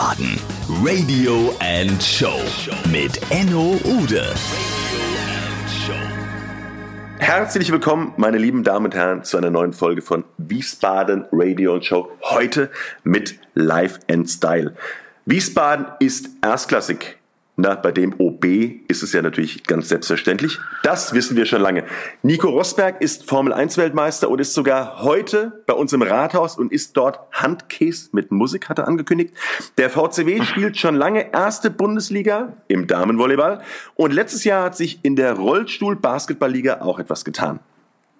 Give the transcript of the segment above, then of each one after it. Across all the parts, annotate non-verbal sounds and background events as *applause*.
Wiesbaden Radio and Show mit Enno Ude. Herzlich willkommen, meine lieben Damen und Herren, zu einer neuen Folge von Wiesbaden Radio and Show. Heute mit Life and Style. Wiesbaden ist erstklassig. Na, bei dem OB ist es ja natürlich ganz selbstverständlich. Das wissen wir schon lange. Nico Rosberg ist Formel 1 Weltmeister und ist sogar heute bei uns im Rathaus und ist dort Handkäse mit Musik, hat er angekündigt. Der VCW *laughs* spielt schon lange erste Bundesliga im Damenvolleyball und letztes Jahr hat sich in der Rollstuhl-Basketballliga auch etwas getan.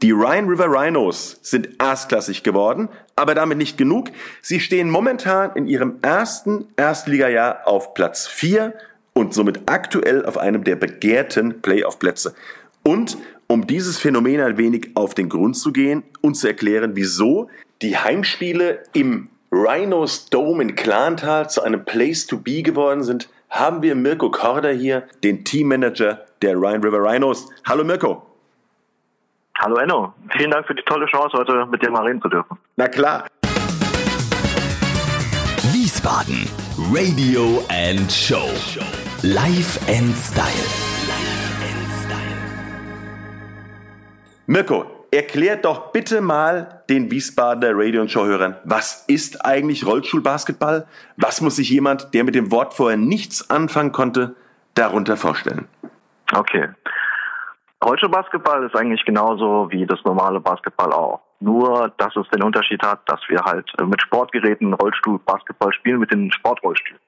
Die Rhine River Rhinos sind erstklassig geworden, aber damit nicht genug. Sie stehen momentan in ihrem ersten Erstligajahr auf Platz 4 und somit aktuell auf einem der begehrten Playoff-Plätze. Und um dieses Phänomen ein wenig auf den Grund zu gehen und zu erklären, wieso die Heimspiele im Rhinos Dome in Klantal zu einem Place to be geworden sind, haben wir Mirko Korder hier, den Teammanager der Rhine River Rhinos. Hallo Mirko. Hallo Enno, vielen Dank für die tolle Chance, heute mit dir mal reden zu dürfen. Na klar. Wiesbaden Radio and Show. Life and Style. Mirko, erklärt doch bitte mal den Wiesbadener Radio- und Showhörern, was ist eigentlich Rollstuhlbasketball? Was muss sich jemand, der mit dem Wort vorher nichts anfangen konnte, darunter vorstellen? Okay. Rollstuhlbasketball ist eigentlich genauso wie das normale Basketball auch. Nur, dass es den Unterschied hat, dass wir halt mit Sportgeräten Rollstuhlbasketball spielen, mit den Sportrollstühlen.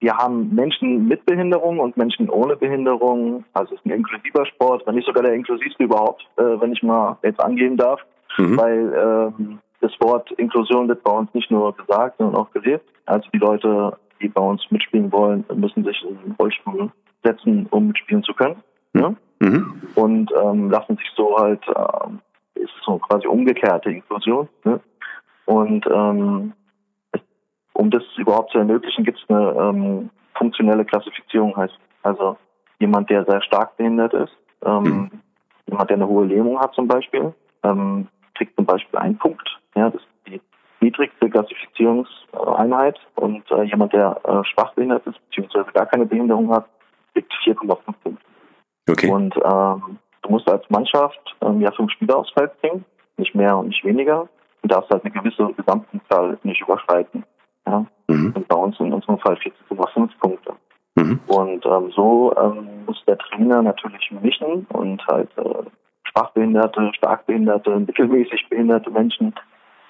Wir haben Menschen mit Behinderung und Menschen ohne Behinderung. Also es ist ein inklusiver Sport, wenn nicht sogar der inklusivste überhaupt, äh, wenn ich mal jetzt angeben darf. Mhm. Weil ähm, das Wort Inklusion wird bei uns nicht nur gesagt, sondern auch gelebt. Also die Leute, die bei uns mitspielen wollen, müssen sich in den Rollstuhl setzen, um mitspielen zu können. Ne? Mhm. Und ähm, lassen sich so halt, äh, ist so quasi umgekehrte Inklusion. Ne? Und ähm, um das überhaupt zu ermöglichen, gibt es eine ähm, funktionelle Klassifizierung, heißt also jemand, der sehr stark behindert ist, ähm, mhm. jemand, der eine hohe Lähmung hat zum Beispiel, ähm, kriegt zum Beispiel einen Punkt. Ja, das ist die niedrigste Klassifizierungseinheit und äh, jemand, der äh, schwach behindert ist, beziehungsweise gar keine Behinderung hat, kriegt 4,5 Punkte. Okay. Und ähm, du musst als Mannschaft ähm, ja fünf Spieler aufs Feld bringen, nicht mehr und nicht weniger. Du darfst halt eine gewisse Gesamtpunktzahl nicht überschreiten. Ja? Mhm. Und bei uns in unserem Fall 40,5 Punkte. Mhm. Und ähm, so ähm, muss der Trainer natürlich mischen und halt äh, schwachbehinderte, starkbehinderte, mittelmäßig behinderte Menschen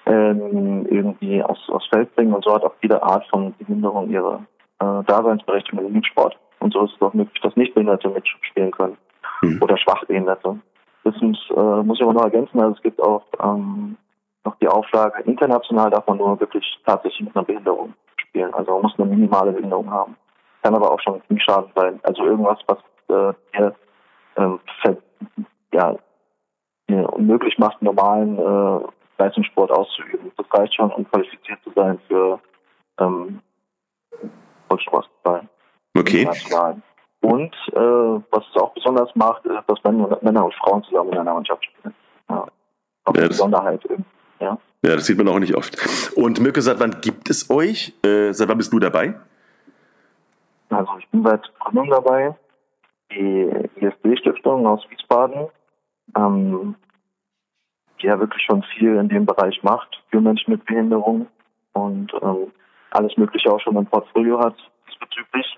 ähm, irgendwie aufs, aufs Feld bringen. Und so hat auch jede Art von Behinderung ihre äh, Daseinsberechtigung im Sport. Und so ist es auch möglich, dass Nichtbehinderte mitspielen können mhm. oder Schwachbehinderte. Das muss, äh, muss ich aber noch ergänzen. Also es gibt auch ähm, noch die Auflage, international darf man nur wirklich tatsächlich mit einer Behinderung spielen. Also man muss eine minimale Behinderung haben. Kann aber auch schon ein Schaden sein. Also irgendwas, was äh, dir ähm, ja, unmöglich macht, normalen äh, Leistungssport auszuüben. Das reicht schon, um qualifiziert zu sein für ähm, Rollstuhlbasketball. Okay. Und äh, was es auch besonders macht, ist, dass Männer und Frauen zusammen in einer Mannschaft spielen. Ja. Auch ja, Besonderheit. Ja. das sieht man auch nicht oft. Und Mirko, seit wann gibt es euch? Äh, seit wann bist du dabei? Also ich bin seit Gründung dabei. Die ISB-Stiftung aus Wiesbaden, ähm, die ja wirklich schon viel in dem Bereich macht für Menschen mit Behinderung und ähm, alles Mögliche auch schon im Portfolio hat diesbezüglich.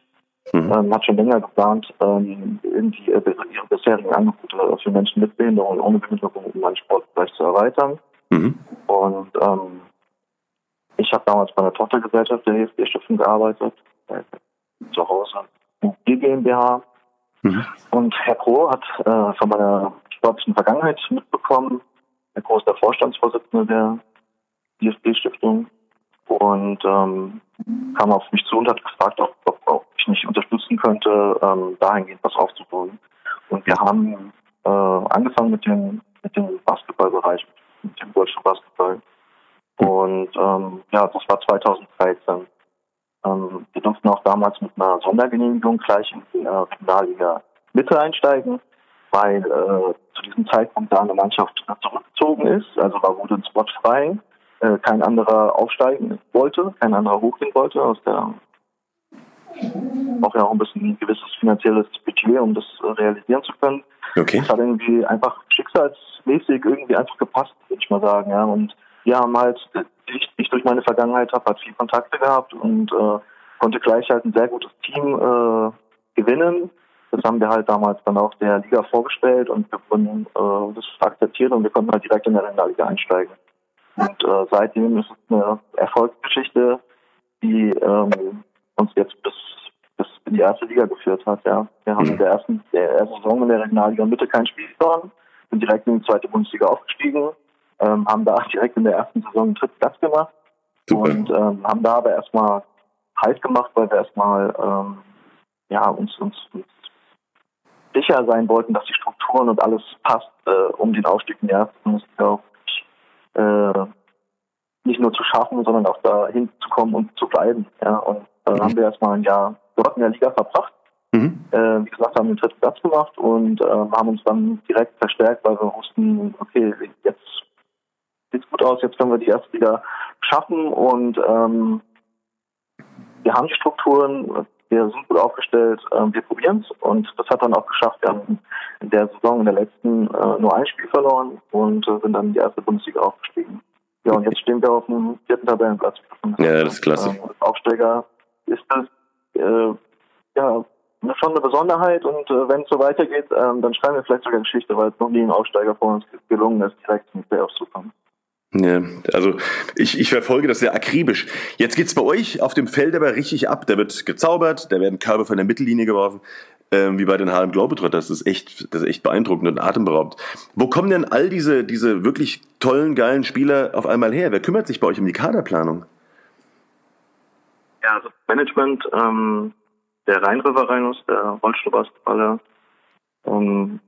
Mhm. Ähm, hat schon länger geplant, ähm, irgendwie ihre bisherigen Angebote für Menschen mit Behinderung und ohne Behinderung in meinem Sportbereich zu erweitern. Mhm. Und ähm, ich habe damals bei einer Tochtergesellschaft der HFG-Stiftung gearbeitet, äh, zu Hause, die GmbH. Mhm. Und Herr Kroh hat äh, von meiner sportlichen Vergangenheit mitbekommen. Herr Kroh ist der Vorstandsvorsitzende der DFB-Stiftung und ähm, kam auf mich zu und hat gefragt, ob, ob, ob ich nicht unterstützen könnte, ähm, dahingehend was aufzubauen. Und wir haben äh, angefangen mit dem, mit dem Basketballbereich, mit dem deutschen Basketball. Und ähm, ja, das war 2013. Ähm, wir durften auch damals mit einer Sondergenehmigung gleich in die äh, Regionalliga Mitte einsteigen, weil äh, zu diesem Zeitpunkt da eine Mannschaft zurückgezogen ist. Also da wurde ein Spot frei. Äh, kein anderer aufsteigen wollte, kein anderer hochgehen wollte aus der braucht ja auch ein bisschen ein gewisses finanzielles Budget, um das realisieren zu können. Okay. Das hat irgendwie einfach schicksalsmäßig irgendwie einfach gepasst, würde ich mal sagen. Ja. Und wir haben halt, ich, ich durch meine Vergangenheit habe halt viel Kontakte gehabt und äh, konnte gleich halt ein sehr gutes Team äh, gewinnen. Das haben wir halt damals dann auch der Liga vorgestellt und wir wurden äh, das akzeptiert und wir konnten halt direkt in der Liga einsteigen. Und äh, seitdem ist es eine Erfolgsgeschichte, die ähm, uns jetzt bis, bis in die erste Liga geführt hat. Ja. Wir haben in der ersten, der ersten Saison in der Regionalliga Mitte kein Spiel verloren, sind direkt in die zweite Bundesliga aufgestiegen, ähm, haben da *laughs* direkt in der ersten Saison einen dritten Platz gemacht Super. und ähm, haben da aber erstmal Halt gemacht, weil wir erstmal ähm, ja, uns, uns, uns sicher sein wollten, dass die Strukturen und alles passt, äh, um den Aufstieg in die erste Bundesliga auch äh, nicht nur zu schaffen, sondern auch dahin zu kommen und zu bleiben. Ja. Und dann Mhm. haben wir erstmal ein Jahr dort in der Liga verbracht. Mhm. Äh, wie gesagt, haben den dritten Platz gemacht und äh, haben uns dann direkt verstärkt, weil wir wussten, okay, jetzt sieht's gut aus, jetzt können wir die erste Liga schaffen und ähm, wir haben die Strukturen, wir sind gut aufgestellt, ähm, wir probieren es und das hat dann auch geschafft. Wir haben in der Saison, in der letzten, äh, nur ein Spiel verloren und äh, sind dann in die erste Bundesliga aufgestiegen. Ja, und jetzt stehen wir auf dem vierten Tabellenplatz. Ja, das ist klasse. Ähm, Aufsteiger ist das äh, ja schon eine Besonderheit und äh, wenn es so weitergeht, ähm, dann schreiben wir vielleicht sogar Geschichte, weil es noch nie ein Aufsteiger vor uns gelungen ist, direkt in die Playoffs zu kommen. Ja, also ich, ich verfolge das sehr akribisch. Jetzt geht's bei euch auf dem Feld aber richtig ab. Da wird gezaubert, da werden Körbe von der Mittellinie geworfen, ähm, wie bei den Harlem Globetrotters. Das ist echt, das ist echt beeindruckend und atemberaubend. Wo kommen denn all diese, diese wirklich tollen, geilen Spieler auf einmal her? Wer kümmert sich bei euch um die Kaderplanung? Ja, also Management, ähm, der Rhein-River Rhinos, der Rollstuhlbasketballer, ähm,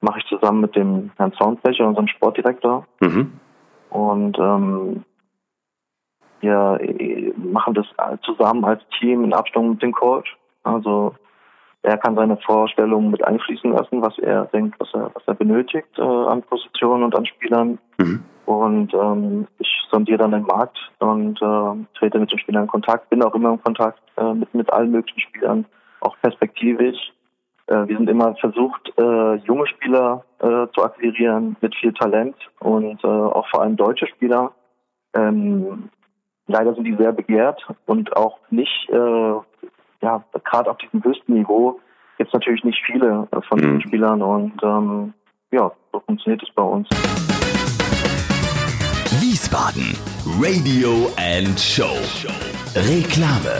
mache ich zusammen mit dem Herrn Soundflächer, unserem Sportdirektor. Mhm. Und ähm, wir äh, machen das zusammen als Team in Abstimmung mit dem Coach. Also er kann seine Vorstellungen mit einfließen lassen, was er denkt, was er, was er benötigt äh, an Positionen und an Spielern. Mhm. Und ähm, sondiere dann den Markt und äh, trete mit den Spielern in Kontakt, bin auch immer in Kontakt äh, mit, mit allen möglichen Spielern, auch perspektivisch. Äh, wir sind immer versucht, äh, junge Spieler äh, zu akquirieren mit viel Talent und äh, auch vor allem deutsche Spieler. Ähm, leider sind die sehr begehrt und auch nicht, äh, ja, gerade auf diesem höchsten Niveau gibt es natürlich nicht viele äh, von Mhm. diesen Spielern und ähm, ja, so funktioniert es bei uns. Wiesbaden Radio and Show. Reklame.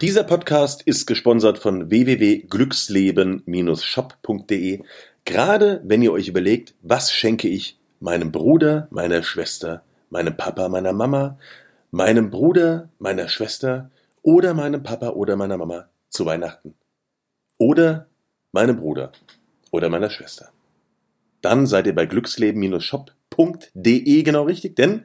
Dieser Podcast ist gesponsert von www.glücksleben-shop.de. Gerade wenn ihr euch überlegt, was schenke ich meinem Bruder, meiner Schwester, meinem Papa, meiner Mama, meinem Bruder, meiner Schwester oder meinem Papa oder meiner Mama zu Weihnachten. Oder meinem Bruder oder meiner Schwester. Dann seid ihr bei glücksleben-shop.de genau richtig, denn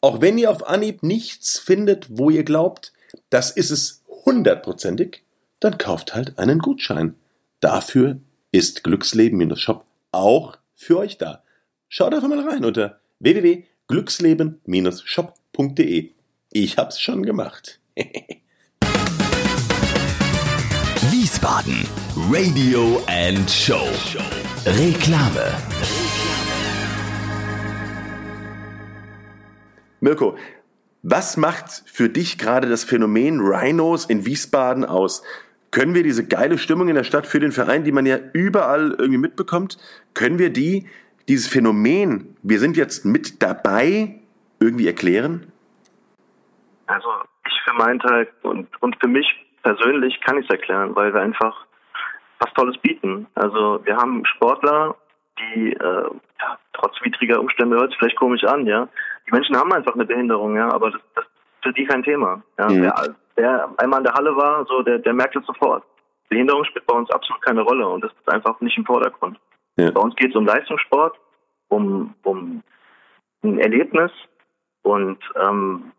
auch wenn ihr auf Anhieb nichts findet, wo ihr glaubt, das ist es hundertprozentig, dann kauft halt einen Gutschein. Dafür ist Glücksleben-Shop auch für euch da. Schaut einfach mal rein unter www.glücksleben-shop.de. Ich hab's schon gemacht. Wiesbaden Radio and Show. Reklame. Mirko, was macht für dich gerade das Phänomen Rhinos in Wiesbaden aus? Können wir diese geile Stimmung in der Stadt für den Verein, die man ja überall irgendwie mitbekommt, können wir die, dieses Phänomen, wir sind jetzt mit dabei, irgendwie erklären? Also ich für meinen Teil und, und für mich persönlich kann ich es erklären, weil wir einfach was Tolles bieten. Also wir haben Sportler, die äh, ja, trotz widriger Umstände hört sich vielleicht komisch an, ja. Die Menschen haben einfach eine Behinderung, ja, aber das, das ist für die kein Thema. Ja. Mhm. Wer, wer einmal in der Halle war, so der, der merkt es sofort. Behinderung spielt bei uns absolut keine Rolle und das ist einfach nicht im Vordergrund. Ja. Bei uns geht es um Leistungssport, um, um ein Erlebnis und ähm,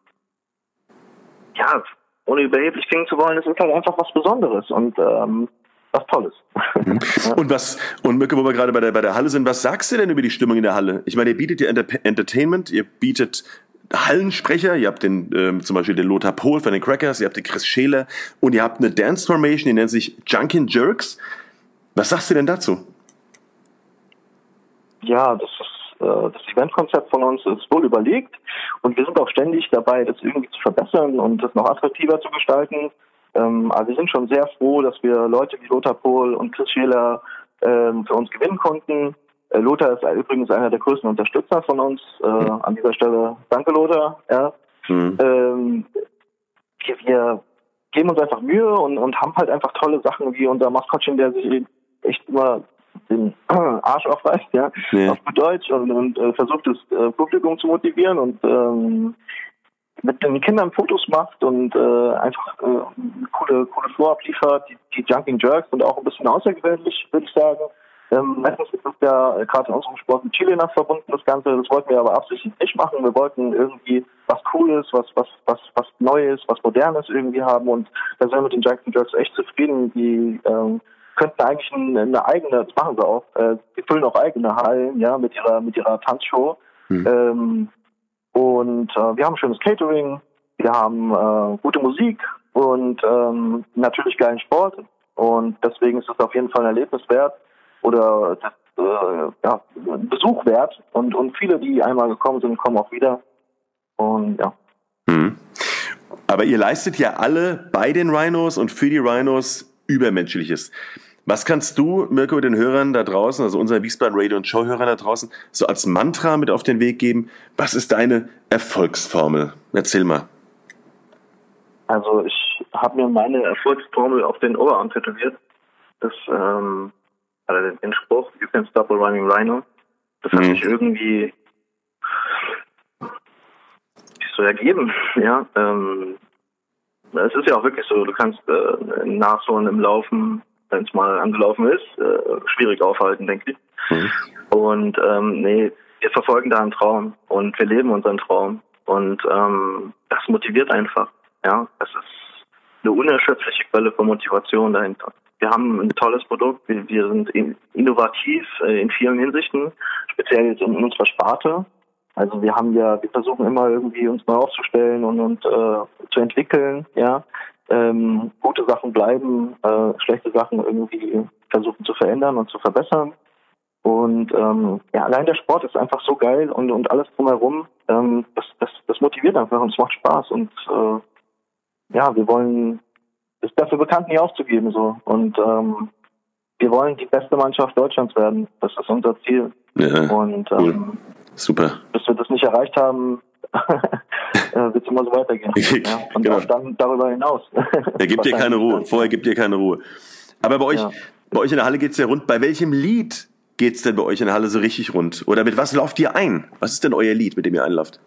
ja, ohne überheblich klingen zu wollen, es ist halt einfach was Besonderes und ähm, was Tolles. *laughs* Und was, und Mirko, wo wir gerade bei der, bei der Halle sind, was sagst du denn über die Stimmung in der Halle? Ich meine, ihr bietet ja Enter Entertainment, ihr bietet Hallensprecher, ihr habt den, ähm, zum Beispiel den Lothar Pohl von den Crackers, ihr habt den Chris Scheler und ihr habt eine Dance Formation, die nennt sich Junkin Jerks. Was sagst du denn dazu? Ja, das ist äh, das Eventkonzept von uns ist wohl überlegt und wir sind auch ständig dabei, das irgendwie zu verbessern und das noch attraktiver zu gestalten. Ähm, aber wir sind schon sehr froh, dass wir Leute wie Lothar Pohl und Chris Scheler ähm, für uns gewinnen konnten. Äh, Lothar ist übrigens einer der größten Unterstützer von uns. Äh, mhm. An dieser Stelle danke, Lothar. Ja. Mhm. Ähm, wir geben uns einfach Mühe und, und haben halt einfach tolle Sachen wie unser Maskottchen, der sich echt immer den *clears throat* Arsch aufreißt, ja, ja. auf Deutsch und, und äh, versucht das äh, Publikum zu motivieren und ähm, mit den Kindern Fotos macht und äh, einfach äh, coole, coole Floor abliefert. Die, die Jumping Jerks sind auch ein bisschen außergewöhnlich, würde ich sagen. Ähm, meistens ist es ja äh, gerade in unserem Sport mit Chilenas verbunden, das Ganze. Das wollten wir aber absichtlich nicht machen. Wir wollten irgendwie was Cooles, was, was, was, was Neues, was Modernes irgendwie haben. Und da sind wir mit den Jumping Jerks echt zufrieden. Die ähm, könnten eigentlich eine, eigene, das machen sie auch, äh, die füllen auch eigene Hallen, ja, mit ihrer, mit ihrer Tanzshow. Mhm. Ähm, und äh, wir haben schönes Catering, wir haben äh, gute Musik und ähm, natürlich geilen Sport. Und deswegen ist es auf jeden Fall ein Erlebnis wert oder äh, ja, Besuch wert. Und, und viele, die einmal gekommen sind, kommen auch wieder. Und ja. Mhm. Aber ihr leistet ja alle bei den Rhinos und für die Rhinos Übermenschliches. Was kannst du, Mirko, den Hörern da draußen, also unseren Wiesbaden Radio und Show Hörern da draußen, so als Mantra mit auf den Weg geben? Was ist deine Erfolgsformel? Erzähl mal. Also ich habe mir meine Erfolgsformel auf den Oberarm tätowiert. Das, ähm, also den Spruch, you can stop a running rhino. Das hat mhm. sich irgendwie so ergeben, *laughs* ja. Ähm, es ist ja auch wirklich so, du kannst äh, nachholen im Laufen, wenn es mal angelaufen ist, äh, schwierig aufhalten, denke ich. Mhm. Und ähm, nee, wir verfolgen da einen Traum und wir leben unseren Traum. Und ähm, das motiviert einfach. Ja, es ist eine unerschöpfliche Quelle von Motivation dahinter. Wir haben ein tolles Produkt, wir, wir sind innovativ äh, in vielen Hinsichten, speziell jetzt in unserer Sparte. Also wir haben ja, wir versuchen immer irgendwie uns neu aufzustellen und, und äh, zu entwickeln, ja ähm, gute Sachen bleiben, äh, schlechte Sachen irgendwie versuchen zu verändern und zu verbessern. Und ähm, ja, allein der Sport ist einfach so geil und, und alles drumherum, ähm, das, das, das motiviert einfach und es macht Spaß. Und äh, ja, wir wollen, ist dafür bekannt, nie aufzugeben so. Und ähm, wir wollen die beste Mannschaft Deutschlands werden. Das ist unser Ziel. Ja, und ähm, cool. super. Bis wir das nicht erreicht haben, *laughs* äh, wird es immer so weitergehen. *laughs* ja? Und genau. auch dann darüber hinaus. Er gibt dir keine Ruhe. Vorher gibt dir keine Ruhe. Aber bei euch, ja. bei euch in der Halle geht es ja rund. Bei welchem Lied geht es denn bei euch in der Halle so richtig rund? Oder mit was lauft ihr ein? Was ist denn euer Lied, mit dem ihr einlauft?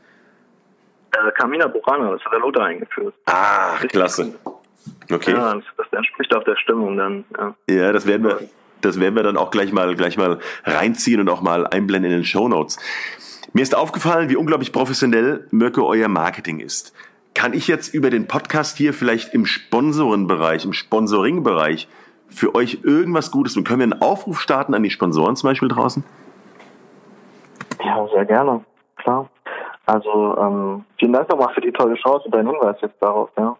Äh, Carmina Burana, das hat der Lothar eingeführt. Ah, klasse. Okay. Ja, das, das entspricht auch der Stimmung dann. Ja, ja das werden wir. Das werden wir dann auch gleich mal, gleich mal reinziehen und auch mal einblenden in den Show Notes. Mir ist aufgefallen, wie unglaublich professionell Mirko euer Marketing ist. Kann ich jetzt über den Podcast hier vielleicht im Sponsorenbereich, im Sponsoring-Bereich für euch irgendwas Gutes tun? Können wir einen Aufruf starten an die Sponsoren zum Beispiel draußen? Ja, sehr gerne, klar. Also ähm, vielen Dank nochmal für die tolle Chance und deinen Hinweis jetzt darauf. Ja.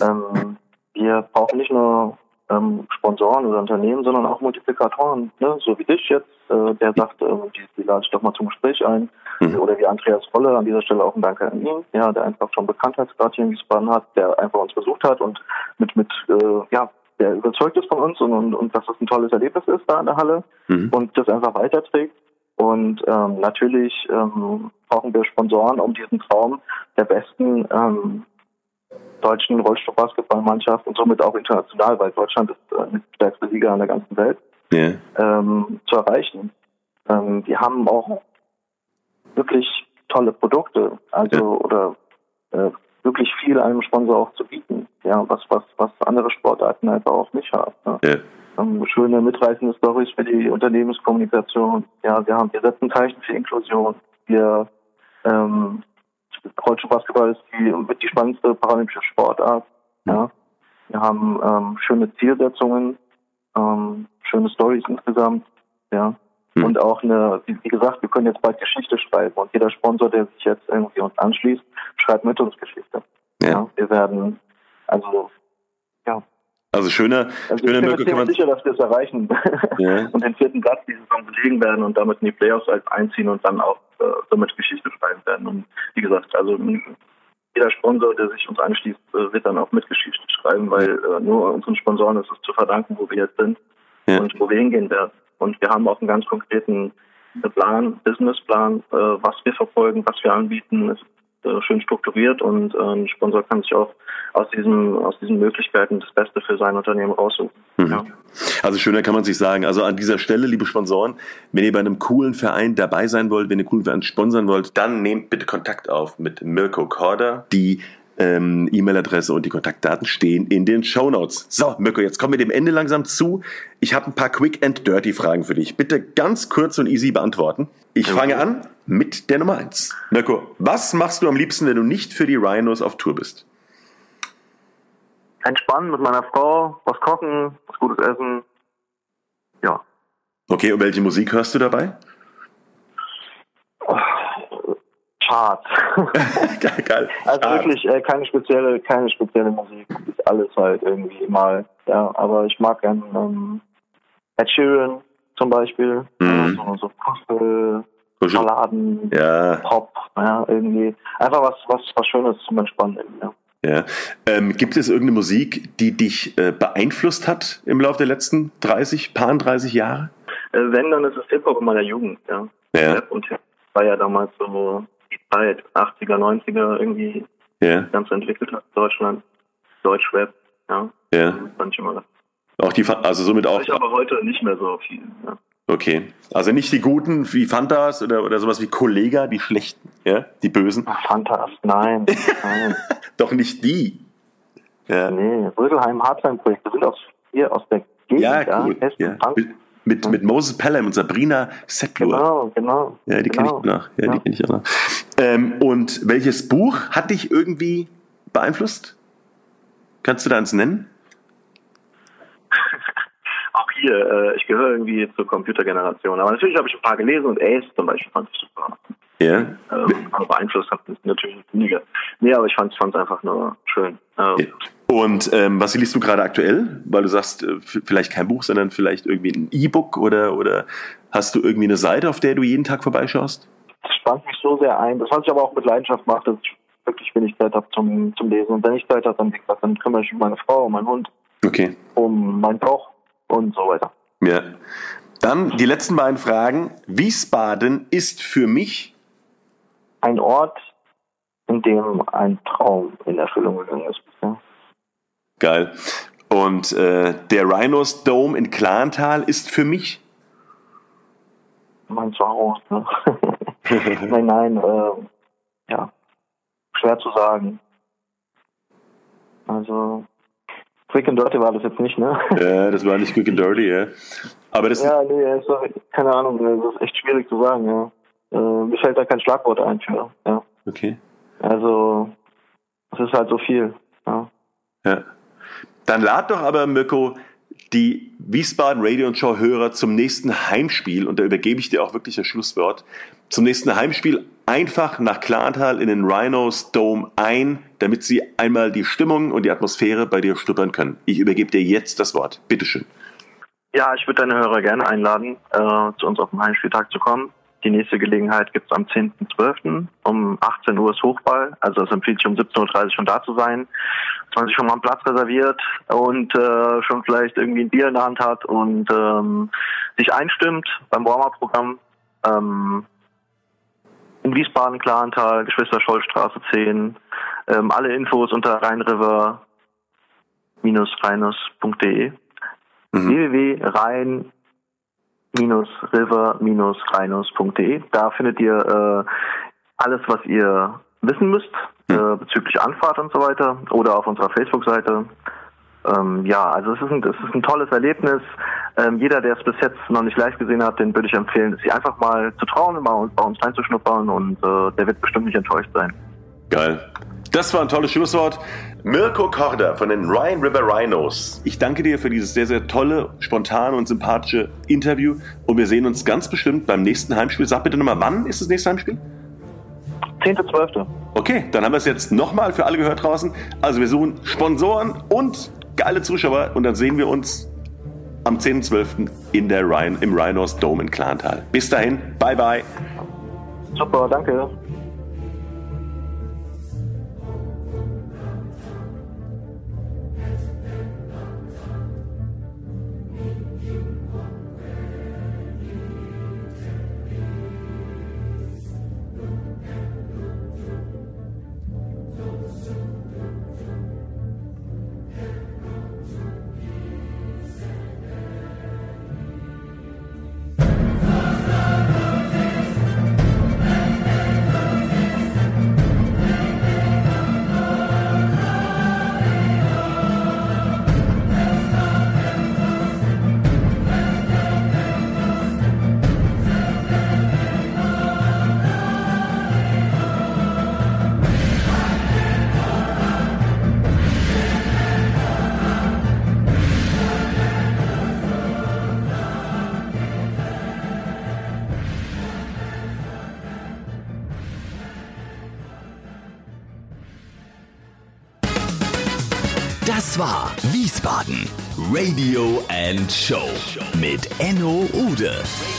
Ähm, wir brauchen nicht nur ähm, Sponsoren oder Unternehmen, sondern auch Multiplikatoren, ne? so wie dich jetzt, äh, der sagt, äh, die, die lade ich doch mal zum Gespräch ein. Mhm. Oder wie Andreas Rolle, an dieser Stelle auch ein Danke an ihn, ja, der einfach schon Bekanntheitsgrad hier in Wiesbaden hat, der einfach uns besucht hat und mit, mit äh, ja, der überzeugt ist von uns und, und, und dass es ein tolles Erlebnis ist da in der Halle mhm. und das einfach weiterträgt. Und ähm, natürlich ähm, brauchen wir Sponsoren, um diesen Traum der besten ähm, deutschen Rollstuhlbasketballmannschaft und somit auch international, weil Deutschland ist äh, die stärkste Liga in der ganzen Welt, yeah. ähm, zu erreichen. Ähm, wir haben auch wirklich tolle Produkte, also ja. oder äh, wirklich viel einem Sponsor auch zu bieten, ja, was was was andere Sportarten einfach auch nicht haben. Ne? Ja. Ähm, schöne mitreißende Stories für die Unternehmenskommunikation. Ja, wir haben wir setzen Zeichen für Inklusion. Wir ähm, Rollstuhlbasketball ist die mit die spannendste paralympische Sportart. Ja. Wir haben ähm, schöne Zielsetzungen, ähm, schöne Stories insgesamt. Ja. Hm. Und auch eine, wie gesagt, wir können jetzt bald Geschichte schreiben und jeder Sponsor, der sich jetzt irgendwie uns anschließt, schreibt mit uns Geschichte. Ja. ja wir werden, also. Also schöner, also schöner ich bin mir sicher, dass wir es erreichen *laughs* ja. und den vierten Platz diese Saison belegen werden und damit in die Playoffs halt einziehen und dann auch äh, somit Geschichte schreiben werden. Und wie gesagt, also jeder Sponsor, der sich uns anschließt, äh, wird dann auch mit Geschichte schreiben, weil äh, nur unseren Sponsoren ist es zu verdanken, wo wir jetzt sind ja. und wo wir hingehen werden. Und wir haben auch einen ganz konkreten Plan, Businessplan, äh, was wir verfolgen, was wir anbieten. Es äh, schön strukturiert und äh, ein Sponsor kann sich auch aus diesen, aus diesen Möglichkeiten das Beste für sein Unternehmen raussuchen. Mhm. Ja. Also schöner kann man sich sagen. Also an dieser Stelle, liebe Sponsoren, wenn ihr bei einem coolen Verein dabei sein wollt, wenn ihr coolen Verein sponsern wollt, dann nehmt bitte Kontakt auf mit Mirko Korda. Die ähm, E-Mail-Adresse und die Kontaktdaten stehen in den Show Notes. So, Mirko, jetzt kommen wir dem Ende langsam zu. Ich habe ein paar Quick and Dirty Fragen für dich. Bitte ganz kurz und easy beantworten. Ich fange an mit der Nummer eins. Mirko, was machst du am liebsten, wenn du nicht für die Rhinos auf Tour bist? Entspannen mit meiner Frau, was kochen, was Gutes essen. Ja. Okay, und welche Musik hörst du dabei? Charts. *laughs* geil, geil. Also Charts. wirklich äh, keine spezielle, keine spezielle Musik. Ist alles halt irgendwie mal. Ja, aber ich mag gern ähm, Ed Sheeran zum Beispiel. Mhm. So, so Kuschel, Balladen, ja. Pop, ja, irgendwie. Einfach was, was, was Schönes zum Entspannen. Ja. Ja. Ähm, gibt es irgendeine Musik, die dich äh, beeinflusst hat im Laufe der letzten 30, paar 30 Jahre? Äh, wenn, dann ist es Hip-Hop in meiner Jugend, ja. ja. Und Hip war ja damals so die Zeit, 80er, 90er irgendwie ja. ganz entwickelt hat, Deutschland, Deutschrap, ja. Ja. fand ich immer auch die, also somit auch. Ich aber heute nicht mehr so viel, ja. Okay. Also nicht die guten wie Fantas oder, oder sowas wie Kollega, die schlechten, ja, die bösen. Ach, Fantas, nein. nein. *laughs* Doch nicht die. Ja. Nee, Rödelheim Hartheim-Projekt, wir sind aus, hier aus der Gegend, ja, cool. ja. Mit, mit Moses Pelham und Sabrina Settler. Genau, genau. Ja, die genau. kenne ich noch. Ja, ja. die kenne ich auch noch. Ähm, und welches Buch hat dich irgendwie beeinflusst? Kannst du da eins nennen? Hier, äh, ich gehöre irgendwie zur Computergeneration. Aber natürlich habe ich ein paar gelesen und Ace zum Beispiel fand ich super. Ja. Ähm, aber beeinflusst hat es natürlich weniger. Nee, aber ich fand es einfach nur schön. Ähm. Und ähm, was liest du gerade aktuell? Weil du sagst, äh, vielleicht kein Buch, sondern vielleicht irgendwie ein E-Book oder, oder hast du irgendwie eine Seite, auf der du jeden Tag vorbeischaust? Das spannt mich so sehr ein. Das, was ich aber auch mit Leidenschaft mache, dass ich wirklich wenig Zeit habe zum, zum Lesen. Und wenn ich Zeit habe, dann, dann kümmere ich mich um meine Frau, um meinen Hund, okay. um meinen Koch und so weiter. Ja. Dann die letzten beiden Fragen. Wiesbaden ist für mich ein Ort, in dem ein Traum in Erfüllung gegangen ist. Ja. Geil. Und äh, der Rhinos Dome in Klantal ist für mich? Mein Zuhause. Ne? *laughs* nein, nein, äh, ja, schwer zu sagen. Also, Quick and Dirty war das jetzt nicht, ne? Ja, das war nicht Quick and Dirty, ja. Aber das Ja, nee, ist, keine Ahnung, das ist echt schwierig zu sagen, ja. Äh, mir fällt da kein Schlagwort ein für, ja. Okay. Also, es ist halt so viel, ja. Ja. Dann lad doch aber, Mirko, die Wiesbaden Radio und Show Hörer zum nächsten Heimspiel, und da übergebe ich dir auch wirklich das Schlusswort, zum nächsten Heimspiel einfach nach Klantal in den Rhinos Dome ein, damit sie einmal die Stimmung und die Atmosphäre bei dir schnuppern können. Ich übergebe dir jetzt das Wort. Bitteschön. Ja, ich würde deine Hörer gerne einladen, äh, zu uns auf den Heimspieltag zu kommen. Die nächste Gelegenheit gibt es am 10.12. um 18 Uhr ist Hochball. Also es empfiehlt sich um 17.30 Uhr schon da zu sein. Dass man sich schon mal einen Platz reserviert und äh, schon vielleicht irgendwie ein Bier in der Hand hat und ähm, sich einstimmt beim Warm-Up-Programm. Ähm, in Wiesbaden, Klarental, Geschwister Schollstraße 10. Ähm, alle Infos unter rheinriver-rheinus.de. Mhm. www.rhein river-rhinus.de. Da findet ihr äh, alles, was ihr wissen müsst äh, bezüglich Anfahrt und so weiter oder auf unserer Facebook-Seite. Ähm, ja, also es ist, ein, es ist ein tolles Erlebnis. Ähm, jeder, der es bis jetzt noch nicht live gesehen hat, den würde ich empfehlen, sich einfach mal zu trauen, mal bei uns reinzuschnuppern und äh, der wird bestimmt nicht enttäuscht sein. Geil. Das war ein tolles Schlusswort. Mirko Korda von den Rhine River Rhinos. Ich danke dir für dieses sehr, sehr tolle, spontane und sympathische Interview. Und wir sehen uns ganz bestimmt beim nächsten Heimspiel. Sag bitte nochmal, wann ist das nächste Heimspiel? 10.12. Okay, dann haben wir es jetzt nochmal für alle gehört draußen. Also wir suchen Sponsoren und geile Zuschauer und dann sehen wir uns am 10.12. in der Rhine, im Rhinos Dome in Klantal. Bis dahin, bye bye. Super, danke. Radio and Show mit Enno Ude.